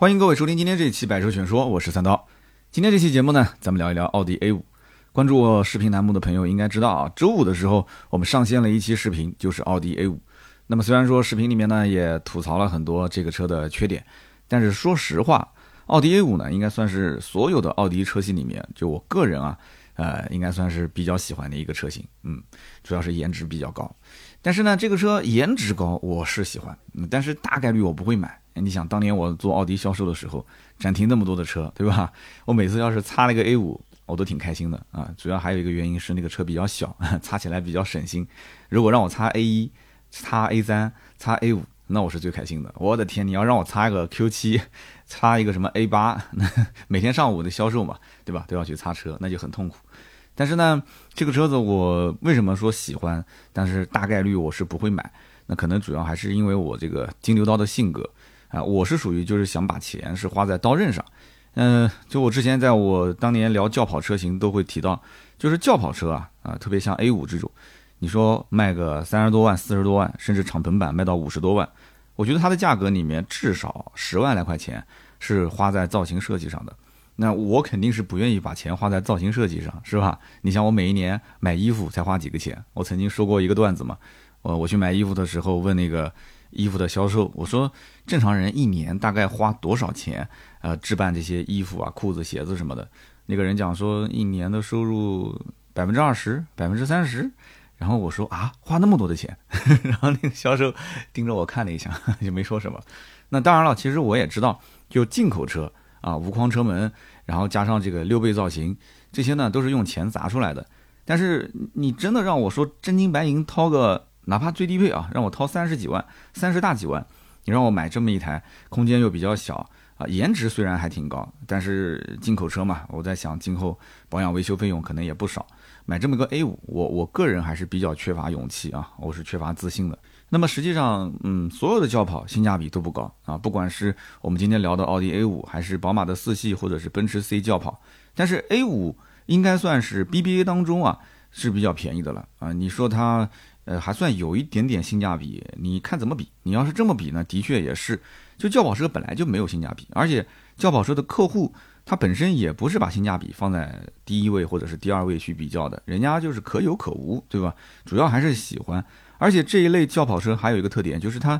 欢迎各位收听今天这一期《百车全说》，我是三刀。今天这期节目呢，咱们聊一聊奥迪 A 五。关注我视频栏目的朋友应该知道啊，周五的时候我们上线了一期视频，就是奥迪 A 五。那么虽然说视频里面呢也吐槽了很多这个车的缺点，但是说实话，奥迪 A 五呢应该算是所有的奥迪车系里面，就我个人啊，呃，应该算是比较喜欢的一个车型。嗯，主要是颜值比较高。但是呢，这个车颜值高，我是喜欢，但是大概率我不会买。你想，当年我做奥迪销售的时候，展厅那么多的车，对吧？我每次要是擦了个 A 五，我都挺开心的啊。主要还有一个原因是那个车比较小，擦起来比较省心。如果让我擦 A 一、擦 A 三、擦 A 五，那我是最开心的。我的天，你要让我擦一个 Q 七，擦一个什么 A 八，每天上午的销售嘛，对吧？都要去擦车，那就很痛苦。但是呢，这个车子我为什么说喜欢？但是大概率我是不会买。那可能主要还是因为我这个金牛刀的性格。啊，我是属于就是想把钱是花在刀刃上，嗯，就我之前在我当年聊轿跑车型都会提到，就是轿跑车啊啊，特别像 A 五这种，你说卖个三十多万、四十多万，甚至敞篷版卖到五十多万，我觉得它的价格里面至少十万来块钱是花在造型设计上的，那我肯定是不愿意把钱花在造型设计上，是吧？你像我每一年买衣服才花几个钱，我曾经说过一个段子嘛，我我去买衣服的时候问那个。衣服的销售，我说正常人一年大概花多少钱？呃，置办这些衣服啊、裤子、鞋子什么的。那个人讲说一年的收入百分之二十、百分之三十。然后我说啊，花那么多的钱？然后那个销售盯着我看了一下，就没说什么。那当然了，其实我也知道，就进口车啊，无框车门，然后加上这个溜背造型，这些呢都是用钱砸出来的。但是你真的让我说真金白银掏个。哪怕最低配啊，让我掏三十几万，三十大几万，你让我买这么一台，空间又比较小啊，颜值虽然还挺高，但是进口车嘛，我在想今后保养维修费用可能也不少。买这么个 A 五，我我个人还是比较缺乏勇气啊，我是缺乏自信的。那么实际上，嗯，所有的轿跑性价比都不高啊，不管是我们今天聊的奥迪 A 五，还是宝马的四系，或者是奔驰 C 轿跑，但是 A 五应该算是 BBA 当中啊是比较便宜的了啊。你说它？呃，还算有一点点性价比，你看怎么比？你要是这么比呢，的确也是，就轿跑车本来就没有性价比，而且轿跑车的客户他本身也不是把性价比放在第一位或者是第二位去比较的，人家就是可有可无，对吧？主要还是喜欢，而且这一类轿跑车还有一个特点就是它，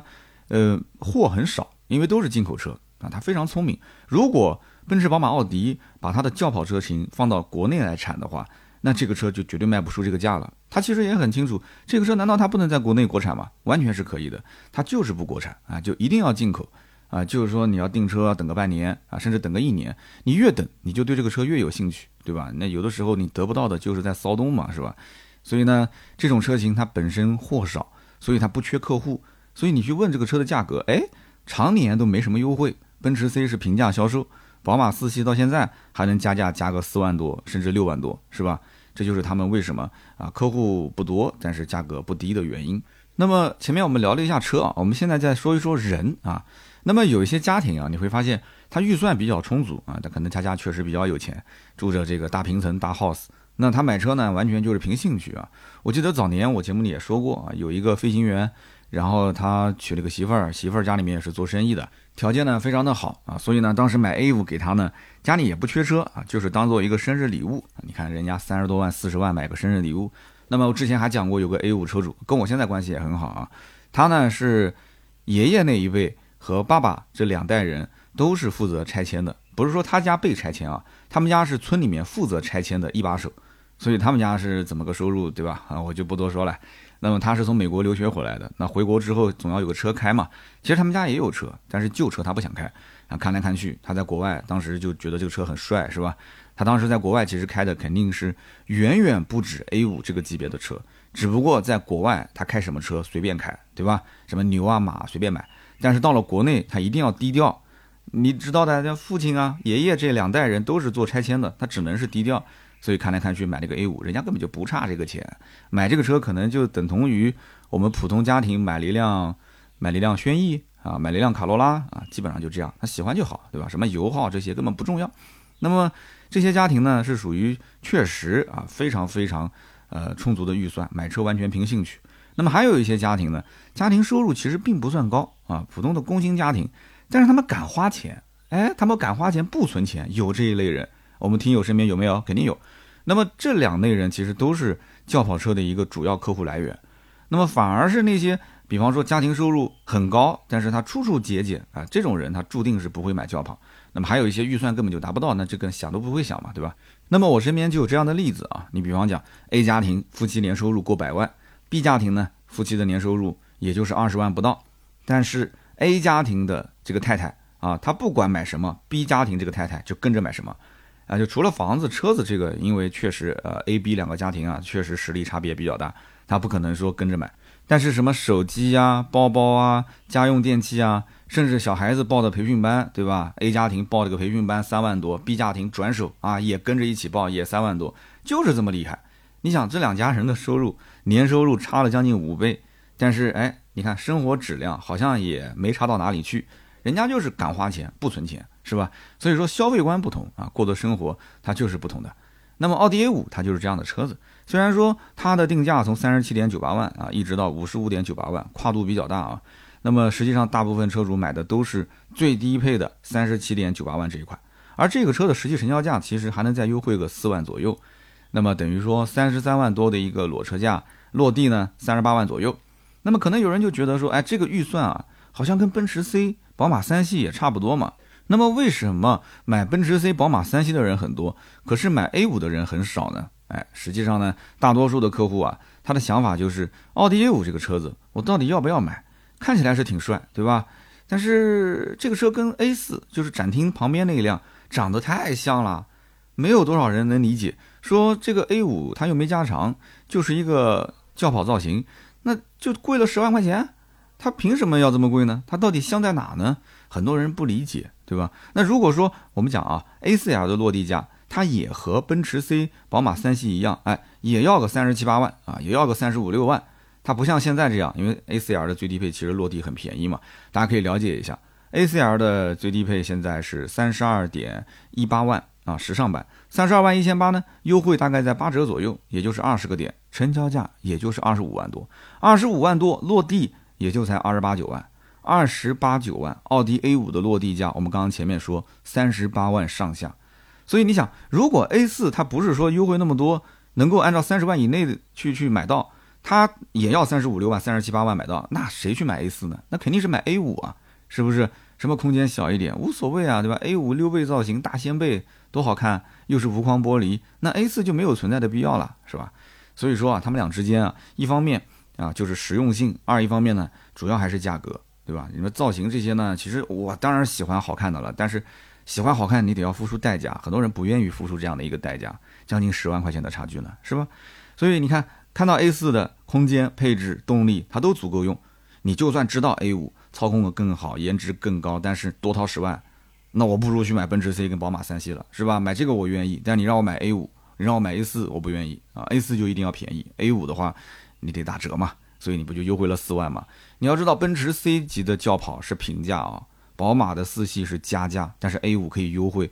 呃，货很少，因为都是进口车啊，它非常聪明。如果奔驰、宝马、奥迪把它的轿跑车型放到国内来产的话，那这个车就绝对卖不出这个价了。他其实也很清楚，这个车难道它不能在国内国产吗？完全是可以的，它就是不国产啊，就一定要进口啊。就是说你要订车等个半年啊，甚至等个一年，你越等你就对这个车越有兴趣，对吧？那有的时候你得不到的就是在骚动嘛，是吧？所以呢，这种车型它本身货少，所以它不缺客户，所以你去问这个车的价格，哎，常年都没什么优惠。奔驰 C 是平价销售，宝马四系到现在还能加价加个四万多，甚至六万多，是吧？这就是他们为什么啊客户不多，但是价格不低的原因。那么前面我们聊了一下车啊，我们现在再说一说人啊。那么有一些家庭啊，你会发现他预算比较充足啊，他可能他家确实比较有钱，住着这个大平层大 house。那他买车呢，完全就是凭兴趣啊。我记得早年我节目里也说过啊，有一个飞行员，然后他娶了个媳妇儿，媳妇儿家里面也是做生意的。条件呢非常的好啊，所以呢当时买 A 五给他呢，家里也不缺车啊，就是当做一个生日礼物。你看人家三十多万、四十万买个生日礼物。那么我之前还讲过有个 A 五车主，跟我现在关系也很好啊。他呢是爷爷那一辈和爸爸这两代人都是负责拆迁的，不是说他家被拆迁啊，他们家是村里面负责拆迁的一把手，所以他们家是怎么个收入，对吧？啊，我就不多说了。那么他是从美国留学回来的，那回国之后总要有个车开嘛。其实他们家也有车，但是旧车他不想开。啊，看来看去，他在国外当时就觉得这个车很帅，是吧？他当时在国外其实开的肯定是远远不止 A 五这个级别的车，只不过在国外他开什么车随便开，对吧？什么牛啊马随便买。但是到了国内，他一定要低调。你知道的，像父亲啊、爷爷这两代人都是做拆迁的，他只能是低调。所以看来看去买了个 A 五，人家根本就不差这个钱，买这个车可能就等同于我们普通家庭买了一辆买了一辆轩逸啊，买了一辆卡罗拉啊，基本上就这样，他喜欢就好，对吧？什么油耗这些根本不重要。那么这些家庭呢，是属于确实啊非常非常呃充足的预算，买车完全凭兴趣。那么还有一些家庭呢，家庭收入其实并不算高啊，普通的工薪家庭，但是他们敢花钱，哎，他们敢花钱不存钱，有这一类人。我们听友身边有没有？肯定有。那么这两类人其实都是轿跑车的一个主要客户来源。那么反而是那些，比方说家庭收入很高，但是他处处节俭啊，这种人他注定是不会买轿跑。那么还有一些预算根本就达不到，那这个想都不会想嘛，对吧？那么我身边就有这样的例子啊，你比方讲 A 家庭夫妻年收入过百万，B 家庭呢夫妻的年收入也就是二十万不到，但是 A 家庭的这个太太啊，她不管买什么，B 家庭这个太太就跟着买什么。啊，就除了房子、车子这个，因为确实，呃，A、B 两个家庭啊，确实实力差别比较大，他不可能说跟着买。但是什么手机呀、包包啊、家用电器啊，甚至小孩子报的培训班，对吧？A 家庭报这个培训班三万多，B 家庭转手啊也跟着一起报，也三万多，就是这么厉害。你想这两家人的收入年收入差了将近五倍，但是哎，你看生活质量好像也没差到哪里去，人家就是敢花钱不存钱。是吧？所以说消费观不同啊，过的生活它就是不同的。那么奥迪 A 五它就是这样的车子，虽然说它的定价从三十七点九八万啊，一直到五十五点九八万，跨度比较大啊。那么实际上大部分车主买的都是最低配的三十七点九八万这一款，而这个车的实际成交价其实还能再优惠个四万左右。那么等于说三十三万多的一个裸车价，落地呢三十八万左右。那么可能有人就觉得说，哎，这个预算啊，好像跟奔驰 C、宝马三系也差不多嘛。那么为什么买奔驰 C、宝马三系的人很多，可是买 A 五的人很少呢？哎，实际上呢，大多数的客户啊，他的想法就是奥迪 A 五这个车子，我到底要不要买？看起来是挺帅，对吧？但是这个车跟 A 四，就是展厅旁边那一辆，长得太像了，没有多少人能理解。说这个 A 五它又没加长，就是一个轿跑造型，那就贵了十万块钱，它凭什么要这么贵呢？它到底香在哪呢？很多人不理解。对吧？那如果说我们讲啊，A4L 的落地价，它也和奔驰 C、宝马三系一样，哎，也要个三十七八万啊，也要个三十五六万。它不像现在这样，因为 A4L 的最低配其实落地很便宜嘛，大家可以了解一下。A4L 的最低配现在是三十二点一八万啊，时尚版三十二万一千八呢，优惠大概在八折左右，也就是二十个点，成交价也就是二十五万多，二十五万多落地也就才二十八九万。二十八九万，奥迪 A 五的落地价，我们刚刚前面说三十八万上下，所以你想，如果 A 四它不是说优惠那么多，能够按照三十万以内的去去买到，它也要三十五六万、三十七八万买到，那谁去买 A 四呢？那肯定是买 A 五啊，是不是？什么空间小一点无所谓啊，对吧？A 五溜背造型，大掀背多好看，又是无框玻璃，那 A 四就没有存在的必要了，是吧？所以说啊，他们俩之间啊，一方面啊就是实用性，二一方面呢，主要还是价格。对吧？你们造型这些呢？其实我当然喜欢好看的了，但是喜欢好看你得要付出代价，很多人不愿意付出这样的一个代价，将近十万块钱的差距呢，是吧？所以你看，看到 A 四的空间、配置、动力，它都足够用。你就算知道 A 五操控的更好，颜值更高，但是多掏十万，那我不如去买奔驰 C 跟宝马三系了，是吧？买这个我愿意，但你让我买 A 五，你让我买 A 四，我不愿意啊。A 四就一定要便宜，A 五的话你得打折嘛。所以你不就优惠了四万嘛？你要知道，奔驰 C 级的轿跑是平价啊，宝马的四系是加价，但是 A 五可以优惠。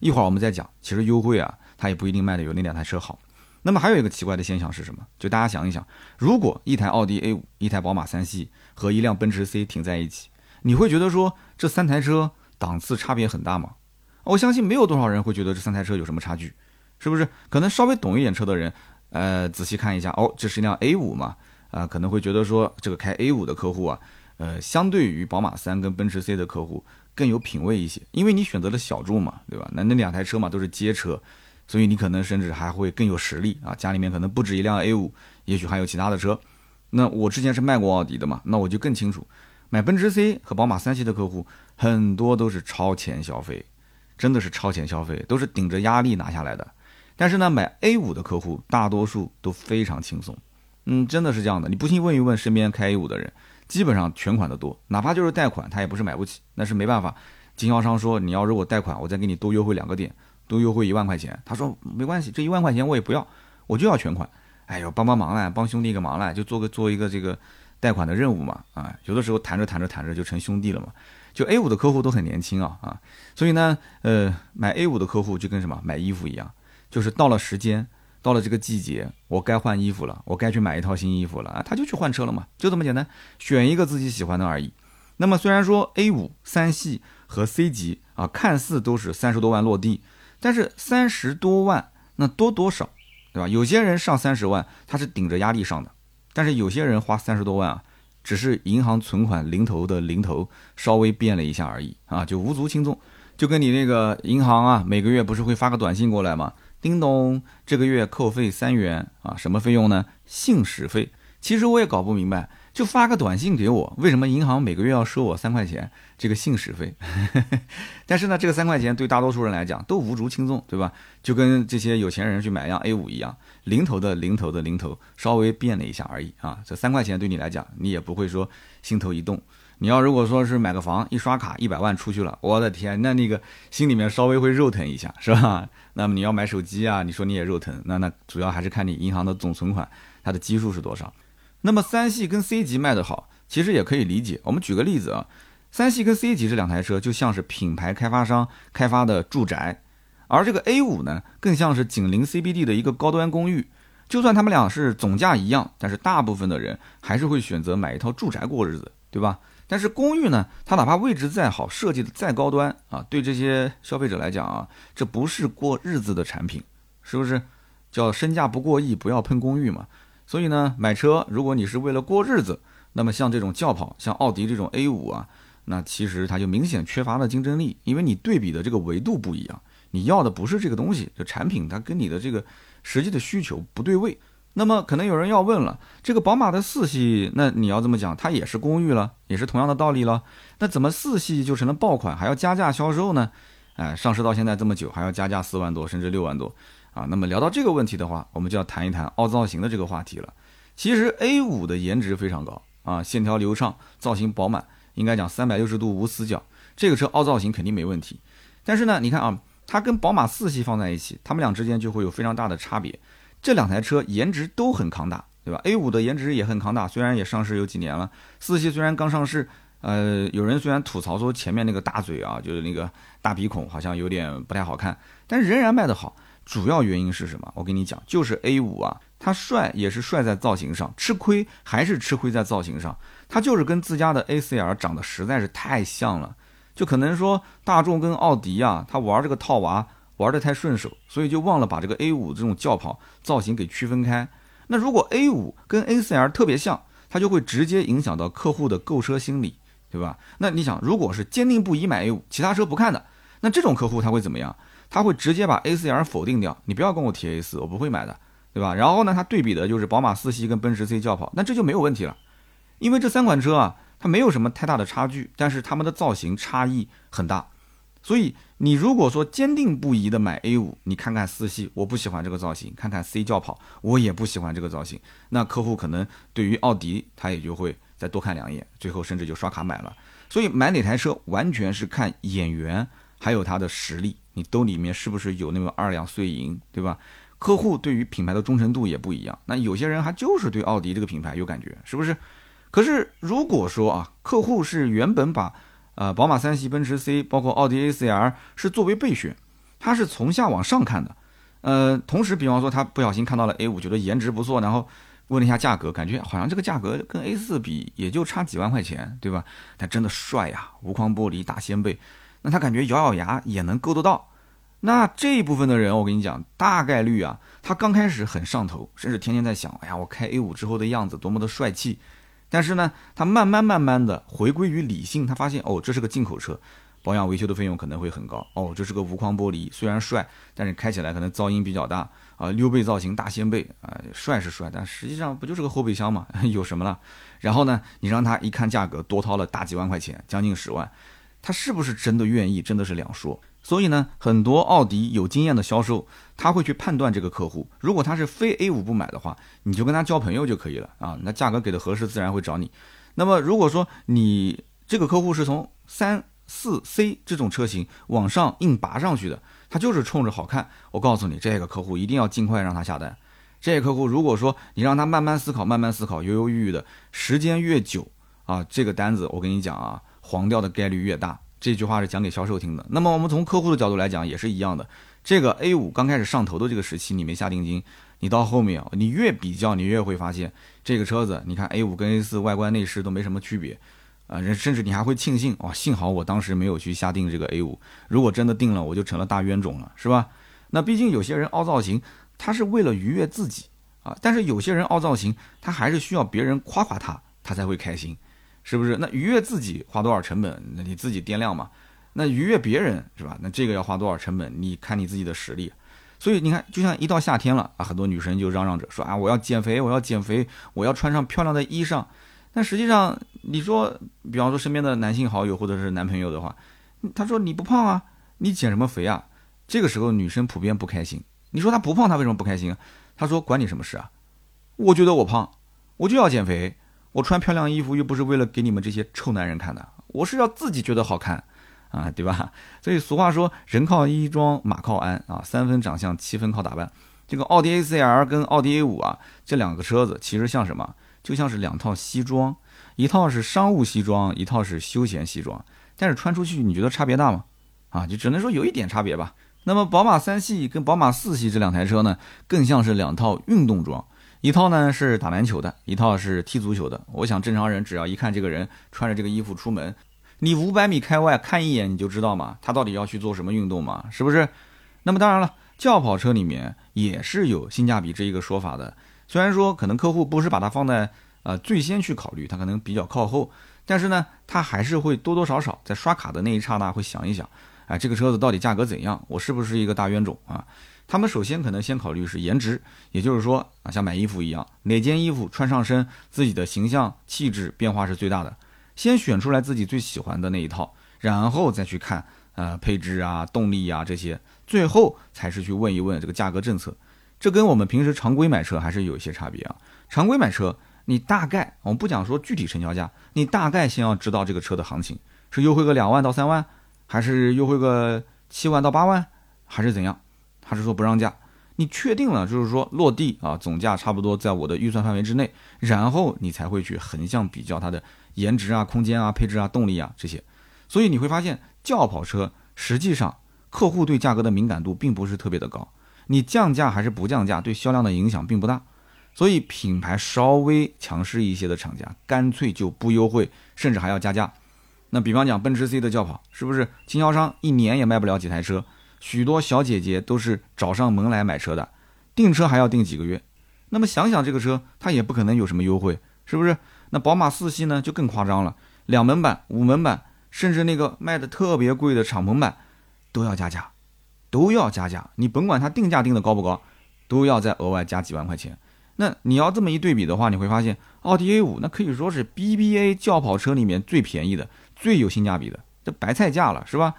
一会儿我们再讲，其实优惠啊，它也不一定卖的有那两台车好。那么还有一个奇怪的现象是什么？就大家想一想，如果一台奥迪 A 五、一台宝马三系和一辆奔驰 C 停在一起，你会觉得说这三台车档次差别很大吗？我相信没有多少人会觉得这三台车有什么差距，是不是？可能稍微懂一点车的人，呃，仔细看一下，哦，这是一辆 A 五嘛？啊，可能会觉得说这个开 A 五的客户啊，呃，相对于宝马三跟奔驰 C 的客户更有品位一些，因为你选择了小众嘛，对吧？那那两台车嘛都是街车，所以你可能甚至还会更有实力啊，家里面可能不止一辆 A 五，也许还有其他的车。那我之前是卖过奥迪的嘛，那我就更清楚，买奔驰 C 和宝马三系的客户很多都是超前消费，真的是超前消费，都是顶着压力拿下来的。但是呢，买 A 五的客户大多数都非常轻松。嗯，真的是这样的。你不信问一问身边开 A 五的人，基本上全款的多，哪怕就是贷款，他也不是买不起，那是没办法。经销商说你要如果贷款，我再给你多优惠两个点，多优惠一万块钱。他说没关系，这一万块钱我也不要，我就要全款。哎呦，帮帮忙来，帮兄弟一个忙来，就做个做一个这个贷款的任务嘛。啊，有的时候谈着谈着谈着就成兄弟了嘛。就 A 五的客户都很年轻啊啊，所以呢，呃，买 A 五的客户就跟什么买衣服一样，就是到了时间。到了这个季节，我该换衣服了，我该去买一套新衣服了啊！他就去换车了嘛，就这么简单，选一个自己喜欢的而已。那么虽然说 A 五三系和 C 级啊，看似都是三十多万落地，但是三十多万那多多少，对吧？有些人上三十万他是顶着压力上的，但是有些人花三十多万啊，只是银行存款零头的零头稍微变了一下而已啊，就无足轻重。就跟你那个银行啊，每个月不是会发个短信过来吗？叮咚，这个月扣费三元啊，什么费用呢？信使费。其实我也搞不明白，就发个短信给我，为什么银行每个月要收我三块钱这个信使费？但是呢，这个三块钱对大多数人来讲都无足轻重，对吧？就跟这些有钱人去买一辆 A 五一样，零头的零头的零头稍微变了一下而已啊。这三块钱对你来讲，你也不会说心头一动。你要如果说是买个房，一刷卡一百万出去了，我的天，那那个心里面稍微会肉疼一下，是吧？那么你要买手机啊，你说你也肉疼，那那主要还是看你银行的总存款，它的基数是多少。那么三系跟 C 级卖得好，其实也可以理解。我们举个例子啊，三系跟 C 级这两台车就像是品牌开发商开发的住宅，而这个 A 五呢，更像是紧邻 CBD 的一个高端公寓。就算他们俩是总价一样，但是大部分的人还是会选择买一套住宅过日子，对吧？但是公寓呢，它哪怕位置再好，设计的再高端啊，对这些消费者来讲啊，这不是过日子的产品，是不是？叫身价不过亿，不要喷公寓嘛。所以呢，买车如果你是为了过日子，那么像这种轿跑，像奥迪这种 A 五啊，那其实它就明显缺乏了竞争力，因为你对比的这个维度不一样，你要的不是这个东西，就产品它跟你的这个实际的需求不对位。那么可能有人要问了，这个宝马的四系，那你要这么讲，它也是公寓了，也是同样的道理了。那怎么四系就成了爆款，还要加价销售呢？哎，上市到现在这么久，还要加价四万多，甚至六万多啊？那么聊到这个问题的话，我们就要谈一谈凹造型的这个话题了。其实 A 五的颜值非常高啊，线条流畅，造型饱满，应该讲三百六十度无死角，这个车凹造型肯定没问题。但是呢，你看啊，它跟宝马四系放在一起，它们俩之间就会有非常大的差别。这两台车颜值都很扛打，对吧？A 五的颜值也很扛打，虽然也上市有几年了。四系虽然刚上市，呃，有人虽然吐槽说前面那个大嘴啊，就是那个大鼻孔，好像有点不太好看，但仍然卖得好。主要原因是什么？我跟你讲，就是 A 五啊，它帅也是帅在造型上，吃亏还是吃亏在造型上。它就是跟自家的 A4L 长得实在是太像了，就可能说大众跟奥迪啊，它玩这个套娃。玩得太顺手，所以就忘了把这个 A 五这种轿跑造型给区分开。那如果 A 五跟 A4L 特别像，它就会直接影响到客户的购车心理，对吧？那你想，如果是坚定不移买 A 五，其他车不看的，那这种客户他会怎么样？他会直接把 A4L 否定掉，你不要跟我提 A 四，我不会买的，对吧？然后呢，他对比的就是宝马四系跟奔驰 C 轿跑，那这就没有问题了，因为这三款车啊，它没有什么太大的差距，但是它们的造型差异很大。所以你如果说坚定不移的买 A 五，你看看四系，我不喜欢这个造型；看看 C 轿跑，我也不喜欢这个造型。那客户可能对于奥迪，他也就会再多看两眼，最后甚至就刷卡买了。所以买哪台车完全是看眼缘，还有他的实力，你兜里面是不是有那么二两碎银，对吧？客户对于品牌的忠诚度也不一样。那有些人还就是对奥迪这个品牌有感觉，是不是？可是如果说啊，客户是原本把呃，宝马三系、奔驰 C，包括奥迪 A4L 是作为备选，它是从下往上看的。呃，同时，比方说他不小心看到了 A5，觉得颜值不错，然后问了一下价格，感觉好像这个价格跟 A4 比也就差几万块钱，对吧？但真的帅呀，无框玻璃、大掀背，那他感觉咬咬牙也能够得到。那这一部分的人，我跟你讲，大概率啊，他刚开始很上头，甚至天天在想，哎呀，我开 A5 之后的样子多么的帅气。但是呢，他慢慢慢慢的回归于理性，他发现哦，这是个进口车，保养维修的费用可能会很高。哦，这是个无框玻璃，虽然帅，但是开起来可能噪音比较大啊。溜背造型，大掀背啊，帅是帅，但实际上不就是个后备箱嘛，有什么了？然后呢，你让他一看价格，多掏了大几万块钱，将近十万，他是不是真的愿意？真的是两说。所以呢，很多奥迪有经验的销售，他会去判断这个客户，如果他是非 A 五不买的话，你就跟他交朋友就可以了啊。那价格给的合适，自然会找你。那么如果说你这个客户是从三四 C 这种车型往上硬拔上去的，他就是冲着好看。我告诉你，这个客户一定要尽快让他下单。这个客户如果说你让他慢慢思考，慢慢思考，犹犹豫豫的时间越久啊，这个单子我跟你讲啊，黄掉的概率越大。这句话是讲给销售听的。那么我们从客户的角度来讲也是一样的。这个 A 五刚开始上头的这个时期，你没下定金，你到后面你越比较，你越会发现这个车子，你看 A 五跟 A 四外观内饰都没什么区别。啊，甚至你还会庆幸哇，幸好我当时没有去下定这个 A 五，如果真的定了，我就成了大冤种了，是吧？那毕竟有些人凹造型，他是为了愉悦自己啊，但是有些人凹造型，他还是需要别人夸夸他，他才会开心，是不是？那愉悦自己花多少成本，那你自己掂量嘛。那愉悦别人是吧？那这个要花多少成本？你看你自己的实力。所以你看，就像一到夏天了啊，很多女生就嚷嚷着说啊，我要减肥，我要减肥，我要穿上漂亮的衣裳。但实际上，你说，比方说身边的男性好友或者是男朋友的话，他说你不胖啊，你减什么肥啊？这个时候女生普遍不开心。你说她不胖，她为什么不开心啊？他说管你什么事啊？我觉得我胖，我就要减肥。我穿漂亮衣服又不是为了给你们这些臭男人看的，我是要自己觉得好看。啊，对吧？所以俗话说，人靠衣装，马靠鞍啊，三分长相，七分靠打扮。这个奥迪 A4L 跟奥迪 A5 啊，这两个车子其实像什么？就像是两套西装，一套是商务西装，一套是休闲西装。但是穿出去，你觉得差别大吗？啊，就只能说有一点差别吧。那么宝马三系跟宝马四系这两台车呢，更像是两套运动装，一套呢是打篮球的，一套是踢足球的。我想正常人只要一看这个人穿着这个衣服出门。你五百米开外看一眼你就知道嘛，他到底要去做什么运动嘛，是不是？那么当然了，轿跑车里面也是有性价比这一个说法的。虽然说可能客户不是把它放在呃最先去考虑，他可能比较靠后，但是呢，他还是会多多少少在刷卡的那一刹那会想一想，哎，这个车子到底价格怎样？我是不是一个大冤种啊？他们首先可能先考虑是颜值，也就是说啊，像买衣服一样，哪件衣服穿上身，自己的形象气质变化是最大的。先选出来自己最喜欢的那一套，然后再去看呃配置啊、动力啊这些，最后才是去问一问这个价格政策。这跟我们平时常规买车还是有一些差别啊。常规买车，你大概我们不讲说具体成交价，你大概先要知道这个车的行情是优惠个两万到三万，还是优惠个七万到八万，还是怎样？还是说不让价？你确定了，就是说落地啊，总价差不多在我的预算范围之内，然后你才会去横向比较它的。颜值啊，空间啊，配置啊，动力啊，这些，所以你会发现轿跑车实际上客户对价格的敏感度并不是特别的高，你降价还是不降价，对销量的影响并不大。所以品牌稍微强势一些的厂家，干脆就不优惠，甚至还要加价。那比方讲奔驰 C 的轿跑，是不是经销商一年也卖不了几台车？许多小姐姐都是找上门来买车的，订车还要订几个月。那么想想这个车，它也不可能有什么优惠，是不是？那宝马四系呢，就更夸张了，两门版、五门版，甚至那个卖的特别贵的敞篷版，都要加价，都要加价。你甭管它定价定的高不高，都要再额外加几万块钱。那你要这么一对比的话，你会发现奥迪 A 五那可以说是 BBA 轿跑车里面最便宜的、最有性价比的，这白菜价了，是吧？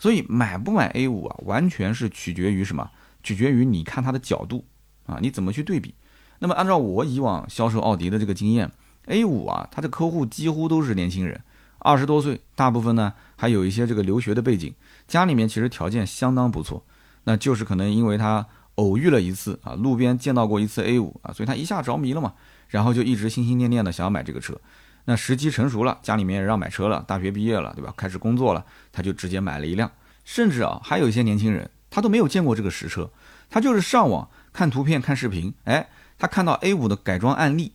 所以买不买 A 五啊，完全是取决于什么？取决于你看它的角度啊，你怎么去对比？那么按照我以往销售奥迪的这个经验。A 五啊，它的客户几乎都是年轻人，二十多岁，大部分呢还有一些这个留学的背景，家里面其实条件相当不错，那就是可能因为他偶遇了一次啊，路边见到过一次 A 五啊，所以他一下着迷了嘛，然后就一直心心念念的想要买这个车，那时机成熟了，家里面也让买车了，大学毕业了，对吧？开始工作了，他就直接买了一辆，甚至啊，还有一些年轻人，他都没有见过这个实车，他就是上网看图片看视频，哎，他看到 A 五的改装案例。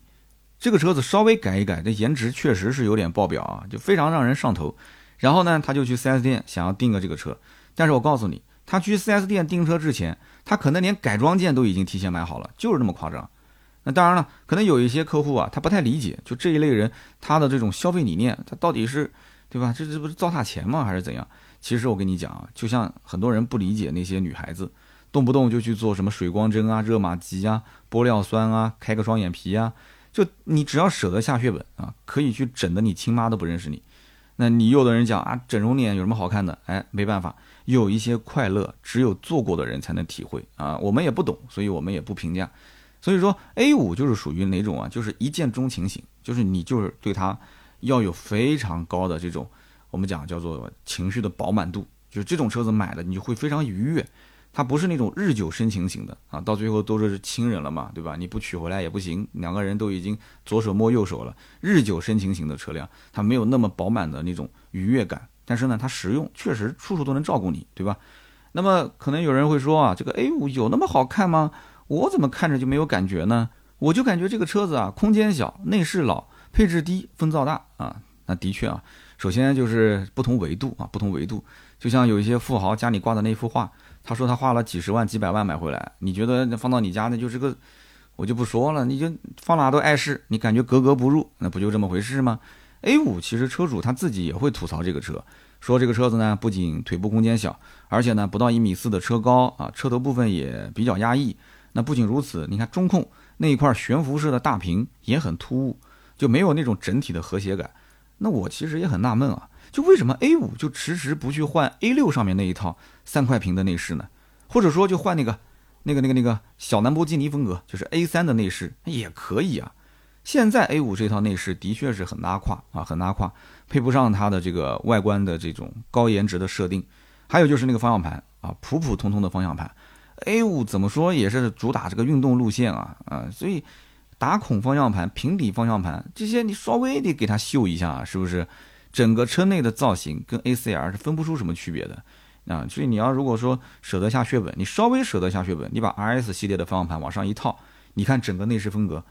这个车子稍微改一改，这颜值确实是有点爆表啊，就非常让人上头。然后呢，他就去 4S 店想要订个这个车，但是我告诉你，他去 4S 店订车之前，他可能连改装件都已经提前买好了，就是这么夸张。那当然了，可能有一些客户啊，他不太理解，就这一类人他的这种消费理念，他到底是对吧？这这不是糟蹋钱吗？还是怎样？其实我跟你讲啊，就像很多人不理解那些女孩子，动不动就去做什么水光针啊、热玛吉啊、玻尿酸啊、开个双眼皮啊。就你只要舍得下血本啊，可以去整的你亲妈都不认识你。那你有的人讲啊，整容脸有什么好看的？哎，没办法，有一些快乐只有做过的人才能体会啊。我们也不懂，所以我们也不评价。所以说 A 五就是属于哪种啊？就是一见钟情型，就是你就是对它要有非常高的这种我们讲叫做情绪的饱满度，就是这种车子买了你就会非常愉悦。它不是那种日久生情型的啊，到最后都是亲人了嘛，对吧？你不娶回来也不行，两个人都已经左手摸右手了。日久生情型的车辆，它没有那么饱满的那种愉悦感，但是呢，它实用，确实处处都能照顾你，对吧？那么可能有人会说啊，这个 A 五有那么好看吗？我怎么看着就没有感觉呢？我就感觉这个车子啊，空间小，内饰老，配置低，风噪大啊。那的确啊，首先就是不同维度啊，不同维度。就像有一些富豪家里挂的那幅画，他说他花了几十万、几百万买回来，你觉得放到你家那就是个，我就不说了，你就放哪都碍事，你感觉格格不入，那不就这么回事吗？A 五其实车主他自己也会吐槽这个车，说这个车子呢不仅腿部空间小，而且呢不到一米四的车高啊，车头部分也比较压抑。那不仅如此，你看中控那一块悬浮式的大屏也很突兀，就没有那种整体的和谐感。那我其实也很纳闷啊，就为什么 A 五就迟迟不去换 A 六上面那一套三块屏的内饰呢？或者说就换那个那个那个那个小兰博基尼风格，就是 A 三的内饰也可以啊。现在 A 五这套内饰的确是很拉胯啊，很拉胯，配不上它的这个外观的这种高颜值的设定。还有就是那个方向盘啊，普普通通的方向盘。A 五怎么说也是主打这个运动路线啊啊，所以打孔方向盘、平底方向盘这些你稍微得给它秀一下，啊是不是？整个车内的造型跟 A C R 是分不出什么区别的啊，所以你要如果说舍得下血本，你稍微舍得下血本，你把 R S 系列的方向盘往上一套，你看整个内饰风格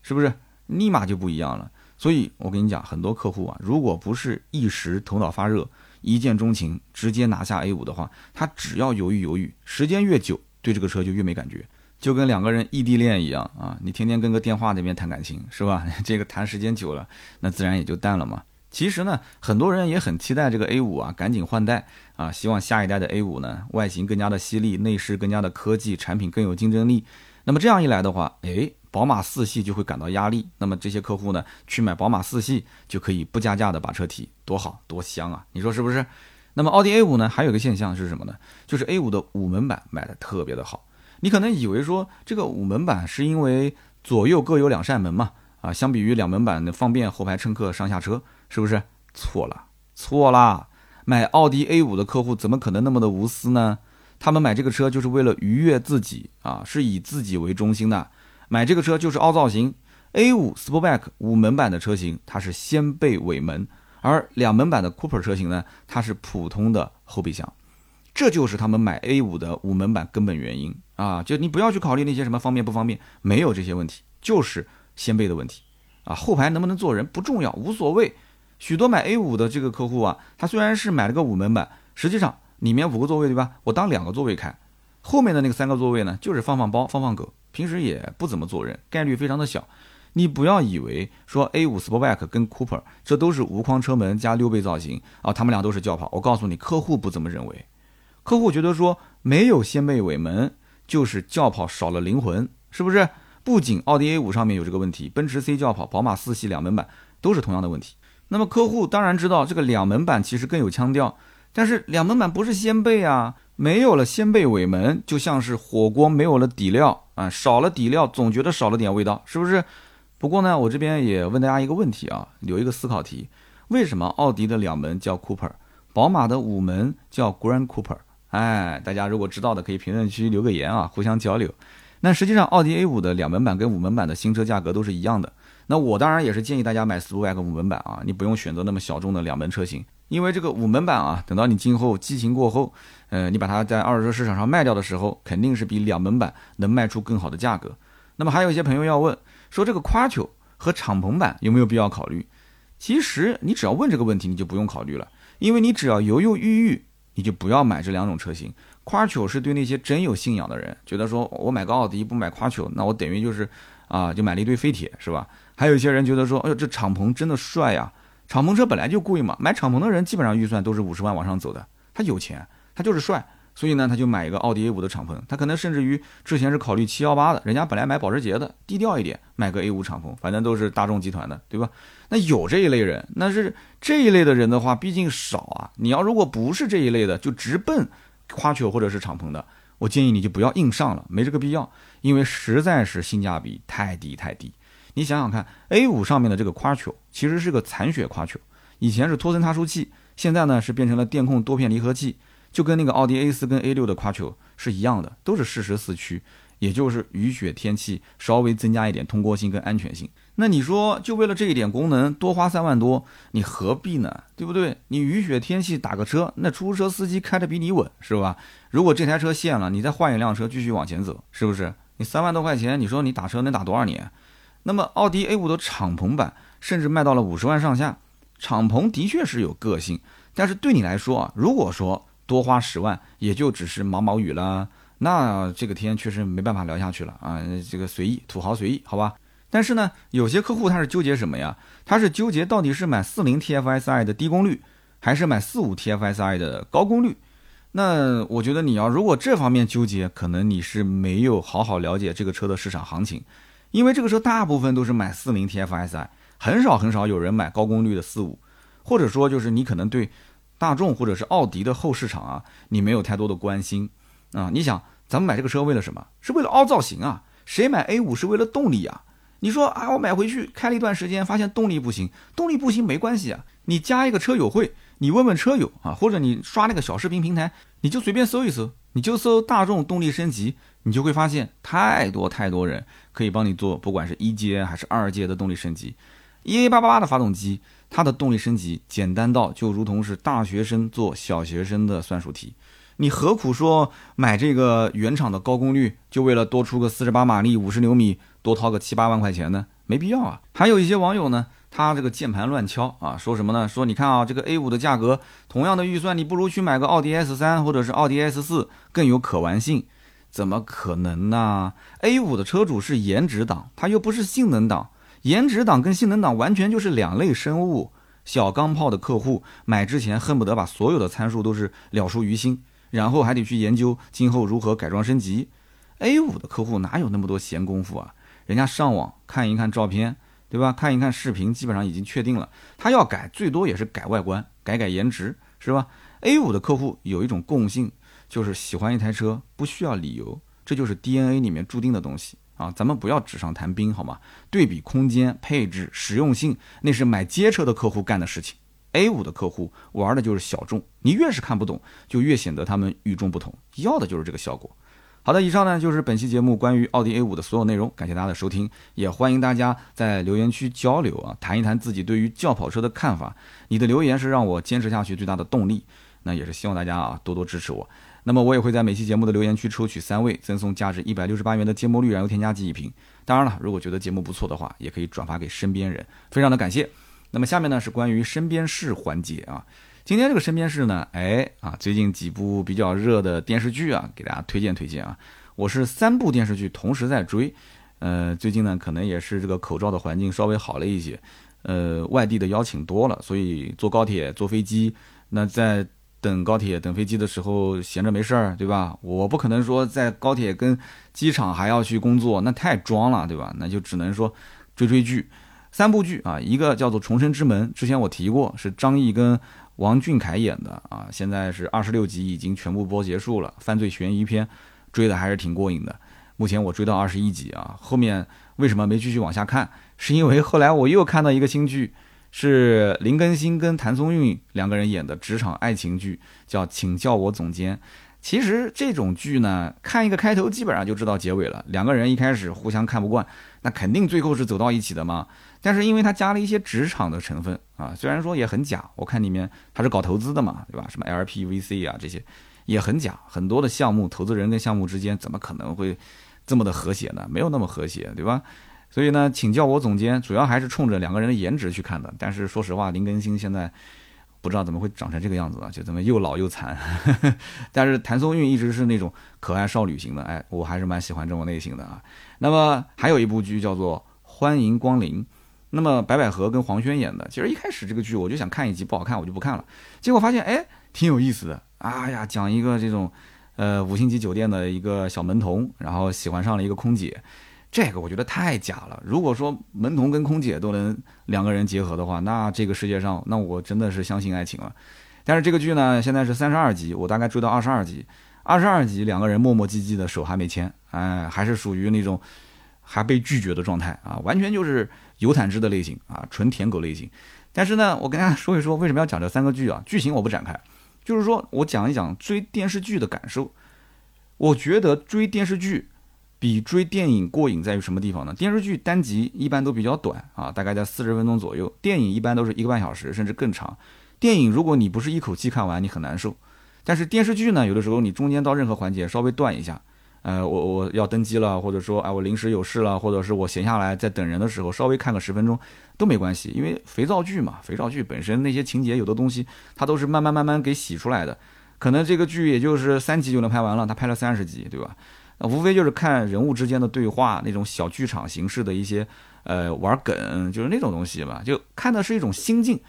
是不是立马就不一样了？所以我跟你讲，很多客户啊，如果不是一时头脑发热、一见钟情，直接拿下 A 五的话，他只要犹豫犹豫，时间越久。对这个车就越没感觉，就跟两个人异地恋一样啊！你天天跟个电话那边谈感情是吧？这个谈时间久了，那自然也就淡了嘛。其实呢，很多人也很期待这个 A 五啊，赶紧换代啊，希望下一代的 A 五呢，外形更加的犀利，内饰更加的科技，产品更有竞争力。那么这样一来的话，哎，宝马四系就会感到压力。那么这些客户呢，去买宝马四系就可以不加价的把车提，多好多香啊！你说是不是？那么奥迪 A 五呢，还有一个现象是什么呢？就是 A 五的五门版卖的特别的好。你可能以为说这个五门版是因为左右各有两扇门嘛？啊，相比于两门版的方便后排乘客上下车，是不是？错了，错啦！买奥迪 A 五的客户怎么可能那么的无私呢？他们买这个车就是为了愉悦自己啊，是以自己为中心的。买这个车就是凹造型。A 五 Sportback 五门版的车型，它是掀背尾门。而两门版的 Cooper 车型呢，它是普通的后备箱，这就是他们买 A5 的五门版根本原因啊！就你不要去考虑那些什么方便不方便，没有这些问题，就是掀背的问题啊！后排能不能坐人不重要，无所谓。许多买 A5 的这个客户啊，他虽然是买了个五门版，实际上里面五个座位对吧？我当两个座位开，后面的那个三个座位呢，就是放放包、放放狗，平时也不怎么坐人，概率非常的小。你不要以为说 A5 Sportback 跟 Cooper 这都是无框车门加溜背造型啊，他们俩都是轿跑。我告诉你，客户不这么认为，客户觉得说没有掀背尾门就是轿跑少了灵魂，是不是？不仅奥迪 A5 上面有这个问题，奔驰 C 轿跑、宝马四系两门版都是同样的问题。那么客户当然知道这个两门版其实更有腔调，但是两门版不是掀背啊，没有了掀背尾门，就像是火锅没有了底料啊，少了底料总觉得少了点味道，是不是？不过呢，我这边也问大家一个问题啊，留一个思考题：为什么奥迪的两门叫 Cooper，宝马的五门叫 Grand Cooper？哎，大家如果知道的可以评论区留个言啊，互相交流。那实际上，奥迪 A 五的两门版跟五门版的新车价格都是一样的。那我当然也是建议大家买 Sportback 五门版啊，你不用选择那么小众的两门车型，因为这个五门版啊，等到你今后激情过后，呃，你把它在二手车市场上卖掉的时候，肯定是比两门版能卖出更好的价格。那么还有一些朋友要问。说这个 Quattro 和敞篷版有没有必要考虑？其实你只要问这个问题，你就不用考虑了，因为你只要犹犹豫豫，你就不要买这两种车型。Quattro 是对那些真有信仰的人，觉得说我买个奥迪不买 Quattro，那我等于就是啊，就买了一堆废铁，是吧？还有一些人觉得说，哎呦，这敞篷真的帅呀！敞篷车本来就贵嘛，买敞篷的人基本上预算都是五十万往上走的，他有钱，他就是帅。所以呢，他就买一个奥迪 A5 的敞篷，他可能甚至于之前是考虑七幺八的，人家本来买保时捷的，低调一点，买个 A5 敞篷，反正都是大众集团的，对吧？那有这一类人，那是这一类的人的话，毕竟少啊。你要如果不是这一类的，就直奔夸球或者是敞篷的，我建议你就不要硬上了，没这个必要，因为实在是性价比太低太低。你想想看，A5 上面的这个夸球其实是个残血夸球，以前是托森差速器，现在呢是变成了电控多片离合器。就跟那个奥迪 A 四跟 A 六的夸球是一样的，都是适时四驱，也就是雨雪天气稍微增加一点通过性跟安全性。那你说就为了这一点功能多花三万多，你何必呢？对不对？你雨雪天气打个车，那出租车司机开的比你稳是吧？如果这台车陷了，你再换一辆车继续往前走，是不是？你三万多块钱，你说你打车能打多少年？那么奥迪 A 五的敞篷版甚至卖到了五十万上下。敞篷的确是有个性，但是对你来说啊，如果说多花十万，也就只是毛毛雨了，那这个天确实没办法聊下去了啊。这个随意，土豪随意，好吧。但是呢，有些客户他是纠结什么呀？他是纠结到底是买四零 TFSI 的低功率，还是买四五 TFSI 的高功率？那我觉得你要如果这方面纠结，可能你是没有好好了解这个车的市场行情，因为这个车大部分都是买四零 TFSI，很少很少有人买高功率的四五，或者说就是你可能对大众或者是奥迪的后市场啊，你没有太多的关心啊。你想，咱们买这个车为了什么？是为了凹造型啊？谁买 A 五是为了动力啊？你说啊，我买回去开了一段时间，发现动力不行，动力不行没关系啊，你加一个车友会。你问问车友啊，或者你刷那个小视频平台，你就随便搜一搜，你就搜大众动力升级，你就会发现太多太多人可以帮你做，不管是一阶还是二阶的动力升级。EA 八八八的发动机，它的动力升级简单到就如同是大学生做小学生的算术题。你何苦说买这个原厂的高功率，就为了多出个四十八马力、五十牛米，多掏个七八万块钱呢？没必要啊。还有一些网友呢。他这个键盘乱敲啊，说什么呢？说你看啊，这个 A 五的价格，同样的预算，你不如去买个奥迪 S 三或者是奥迪 S 四更有可玩性，怎么可能呢？A 五的车主是颜值党，他又不是性能党，颜值党跟性能党完全就是两类生物。小钢炮的客户买之前恨不得把所有的参数都是了熟于心，然后还得去研究今后如何改装升级。A 五的客户哪有那么多闲工夫啊？人家上网看一看照片。对吧？看一看视频，基本上已经确定了，他要改最多也是改外观，改改颜值，是吧？A 五的客户有一种共性，就是喜欢一台车不需要理由，这就是 DNA 里面注定的东西啊！咱们不要纸上谈兵，好吗？对比空间、配置、实用性，那是买街车的客户干的事情。A 五的客户玩的就是小众，你越是看不懂，就越显得他们与众不同，要的就是这个效果。好的，以上呢就是本期节目关于奥迪 A 五的所有内容，感谢大家的收听，也欢迎大家在留言区交流啊，谈一谈自己对于轿跑车的看法。你的留言是让我坚持下去最大的动力，那也是希望大家啊多多支持我。那么我也会在每期节目的留言区抽取三位，赠送价值一百六十八元的芥末绿燃油添加剂一瓶。当然了，如果觉得节目不错的话，也可以转发给身边人，非常的感谢。那么下面呢是关于身边事环节啊。今天这个身边事呢，哎啊，最近几部比较热的电视剧啊，给大家推荐推荐啊。我是三部电视剧同时在追，呃，最近呢可能也是这个口罩的环境稍微好了一些，呃，外地的邀请多了，所以坐高铁、坐飞机，那在等高铁、等飞机的时候闲着没事儿，对吧？我不可能说在高铁跟机场还要去工作，那太装了，对吧？那就只能说追追剧，三部剧啊，一个叫做《重生之门》，之前我提过，是张译跟。王俊凯演的啊，现在是二十六集已经全部播结束了，犯罪悬疑片，追的还是挺过瘾的。目前我追到二十一集啊，后面为什么没继续往下看？是因为后来我又看到一个新剧，是林更新跟谭松韵两个人演的职场爱情剧，叫《请叫我总监》。其实这种剧呢，看一个开头基本上就知道结尾了。两个人一开始互相看不惯，那肯定最后是走到一起的嘛。但是因为它加了一些职场的成分啊，虽然说也很假，我看里面他是搞投资的嘛，对吧？什么 LPVC 啊这些也很假，很多的项目投资人跟项目之间怎么可能会这么的和谐呢？没有那么和谐，对吧？所以呢，请叫我总监，主要还是冲着两个人的颜值去看的。但是说实话，林更新现在不知道怎么会长成这个样子啊，就怎么又老又残。但是谭松韵一直是那种可爱少女型的，哎，我还是蛮喜欢这种类型的啊。那么还有一部剧叫做《欢迎光临》。那么白百合跟黄轩演的，其实一开始这个剧我就想看一集，不好看我就不看了。结果发现哎，挺有意思的。哎呀，讲一个这种，呃，五星级酒店的一个小门童，然后喜欢上了一个空姐，这个我觉得太假了。如果说门童跟空姐都能两个人结合的话，那这个世界上，那我真的是相信爱情了。但是这个剧呢，现在是三十二集，我大概追到二十二集，二十二集两个人磨磨唧唧的手还没牵，哎，还是属于那种还被拒绝的状态啊，完全就是。有坦之的类型啊，纯舔狗类型。但是呢，我跟大家说一说为什么要讲这三个剧啊？剧情我不展开，就是说我讲一讲追电视剧的感受。我觉得追电视剧比追电影过瘾在于什么地方呢？电视剧单集一般都比较短啊，大概在四十分钟左右；电影一般都是一个半小时甚至更长。电影如果你不是一口气看完，你很难受。但是电视剧呢，有的时候你中间到任何环节稍微断一下，呃，我我要登机了，或者说，哎，我临时有事了，或者是我闲下来在等人的时候，稍微看个十分钟都没关系，因为肥皂剧嘛，肥皂剧本身那些情节有的东西，它都是慢慢慢慢给洗出来的，可能这个剧也就是三集就能拍完了，他拍了三十集，对吧？无非就是看人物之间的对话，那种小剧场形式的一些，呃，玩梗，就是那种东西吧，就看的是一种心境。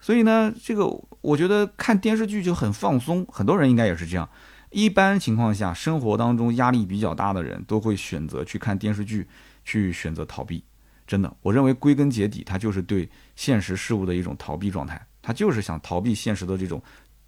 所以呢，这个我觉得看电视剧就很放松，很多人应该也是这样。一般情况下，生活当中压力比较大的人都会选择去看电视剧，去选择逃避。真的，我认为归根结底，它就是对现实事物的一种逃避状态，他就是想逃避现实的这种